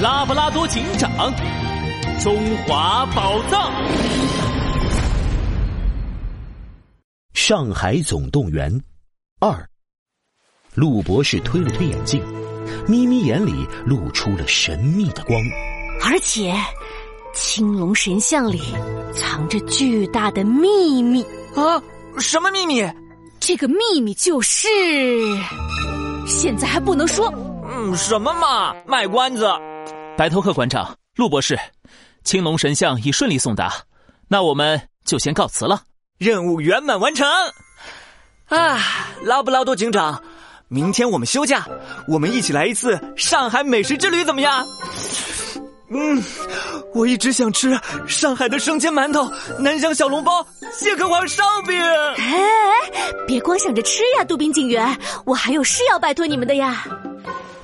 拉布拉多警长，中华宝藏，上海总动员二。陆博士推了推眼镜，眯眯眼里露出了神秘的光，而且青龙神像里藏着巨大的秘密啊！什么秘密？这个秘密就是，现在还不能说。嗯，什么嘛，卖关子。白头鹤馆长，陆博士，青龙神像已顺利送达，那我们就先告辞了。任务圆满完成。啊，拉布拉多警长，明天我们休假，我们一起来一次上海美食之旅，怎么样？嗯，我一直想吃上海的生煎馒头、南翔小笼包、蟹壳黄烧饼。哎，别光想着吃呀，杜宾警员，我还有事要拜托你们的呀。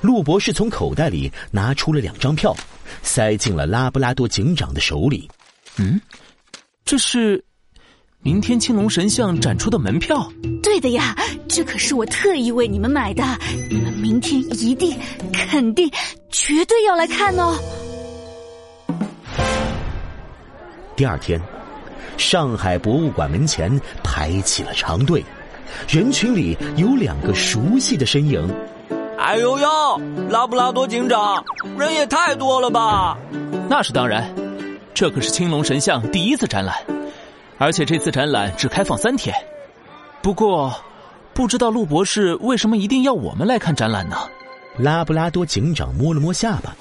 陆博士从口袋里拿出了两张票，塞进了拉布拉多警长的手里。嗯，这是明天青龙神像展出的门票。对的呀，这可是我特意为你们买的，你们明天一定、肯定、绝对要来看哦。第二天，上海博物馆门前排起了长队，人群里有两个熟悉的身影。哎呦呦，拉布拉多警长，人也太多了吧？那是当然，这可是青龙神像第一次展览，而且这次展览只开放三天。不过，不知道陆博士为什么一定要我们来看展览呢？拉布拉多警长摸了摸下巴。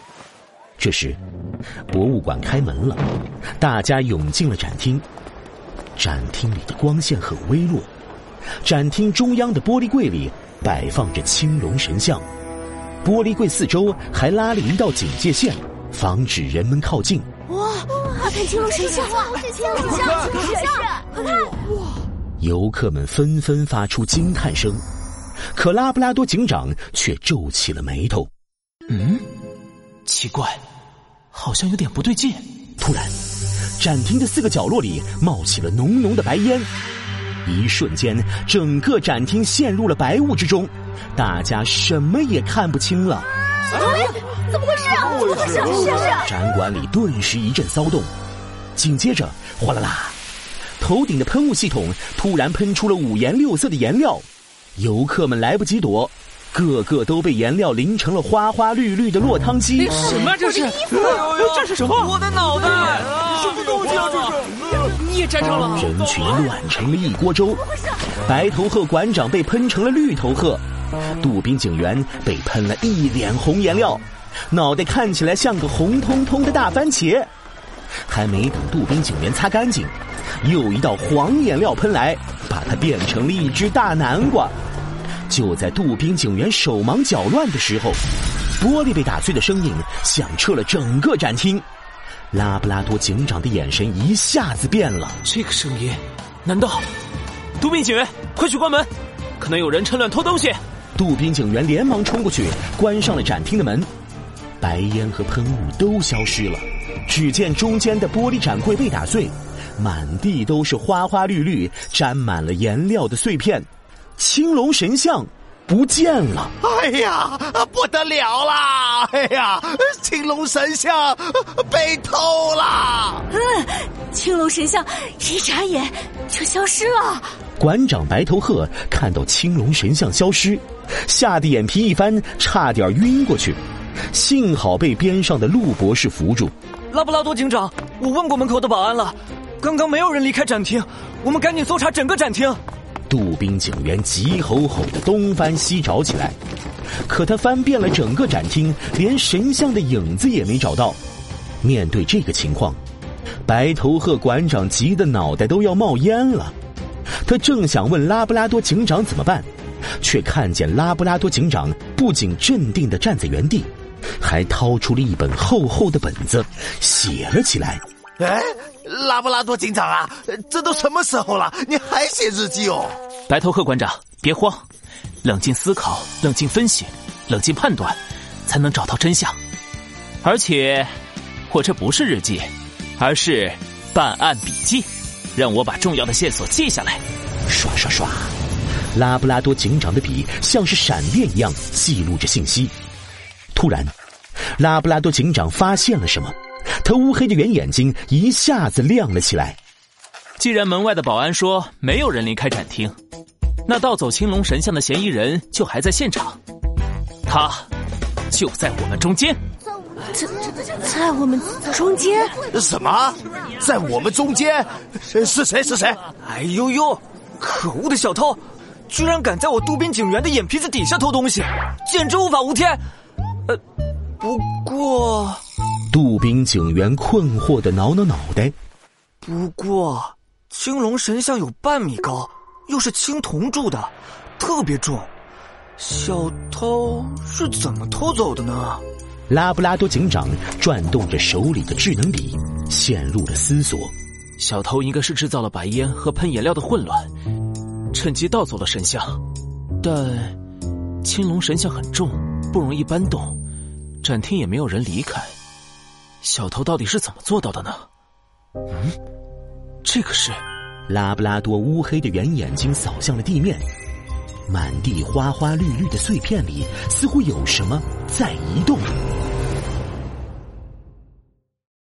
这时，博物馆开门了，大家涌进了展厅。展厅里的光线很微弱，展厅中央的玻璃柜里。摆放着青龙神像，玻璃柜四周还拉了一道警戒线，防止人们靠近。哇，快看青龙神像！哇，青龙神像，青龙神像，快看！哇！游客们纷纷发出惊叹声，可拉布拉多警长却皱起了眉头。嗯，奇怪，好像有点不对劲。突然，展厅的四个角落里冒起了浓浓的白烟。一瞬间，整个展厅陷入了白雾之中，大家什么也看不清了。怎么回事啊？怎么回事？展馆里顿时一阵骚动，紧接着，哗啦啦，头顶的喷雾系统突然喷出了五颜六色的颜料，游客们来不及躲，个个都被颜料淋成了花花绿绿的落汤鸡。什么这是？这是什么？我的脑袋！什么东西啊？这是？你也沾上了！人群乱成了一锅粥，白头鹤馆长被喷成了绿头鹤，杜宾警员被喷了一脸红颜料，脑袋看起来像个红彤彤的大番茄。还没等杜宾警员擦干净，又一道黄颜料喷来，把它变成了一只大南瓜。就在杜宾警员手忙脚乱的时候，玻璃被打碎的声音响彻了整个展厅。拉布拉多警长的眼神一下子变了。这个声音，难道？杜宾警员，快去关门！可能有人趁乱偷东西。杜宾警员连忙冲过去，关上了展厅的门。白烟和喷雾都消失了，只见中间的玻璃展柜被打碎，满地都是花花绿绿、沾满了颜料的碎片。青龙神像。不见了！哎呀，不得了啦！哎呀，青龙神像被偷了！嗯，青龙神像一眨眼就消失了。馆长白头鹤看到青龙神像消失，吓得眼皮一翻，差点晕过去。幸好被边上的陆博士扶住。拉布拉多警长，我问过门口的保安了，刚刚没有人离开展厅，我们赶紧搜查整个展厅。杜宾警员急吼吼的东翻西找起来，可他翻遍了整个展厅，连神像的影子也没找到。面对这个情况，白头鹤馆长急得脑袋都要冒烟了。他正想问拉布拉多警长怎么办，却看见拉布拉多警长不仅镇定的站在原地，还掏出了一本厚厚的本子，写了起来。哎，拉布拉多警长啊，这都什么时候了，你还写日记哦？白头鹤馆长，别慌，冷静思考，冷静分析，冷静判断，才能找到真相。而且，我这不是日记，而是办案笔记，让我把重要的线索记下来。刷刷刷，拉布拉多警长的笔像是闪电一样记录着信息。突然，拉布拉多警长发现了什么？他乌黑的圆眼睛一下子亮了起来。既然门外的保安说没有人离开展厅，那盗走青龙神像的嫌疑人就还在现场，他就在我们中间。在在我们中间？什么？在我们中间？是谁？是谁？哎呦呦！可恶的小偷，居然敢在我渡边警员的眼皮子底下偷东西，简直无法无天！呃，不过，杜宾警员困惑的挠挠脑袋。不过，青龙神像有半米高，又是青铜铸的，特别重，小偷是怎么偷走的呢？拉布拉多警长转动着手里的智能笔，陷入了思索。小偷应该是制造了白烟和喷颜料的混乱，趁机盗走了神像。但青龙神像很重，不容易搬动，展厅也没有人离开。小偷到底是怎么做到的呢？嗯，这个是拉布拉多乌黑的圆眼睛扫向了地面，满地花花绿绿的碎片里似乎有什么在移动。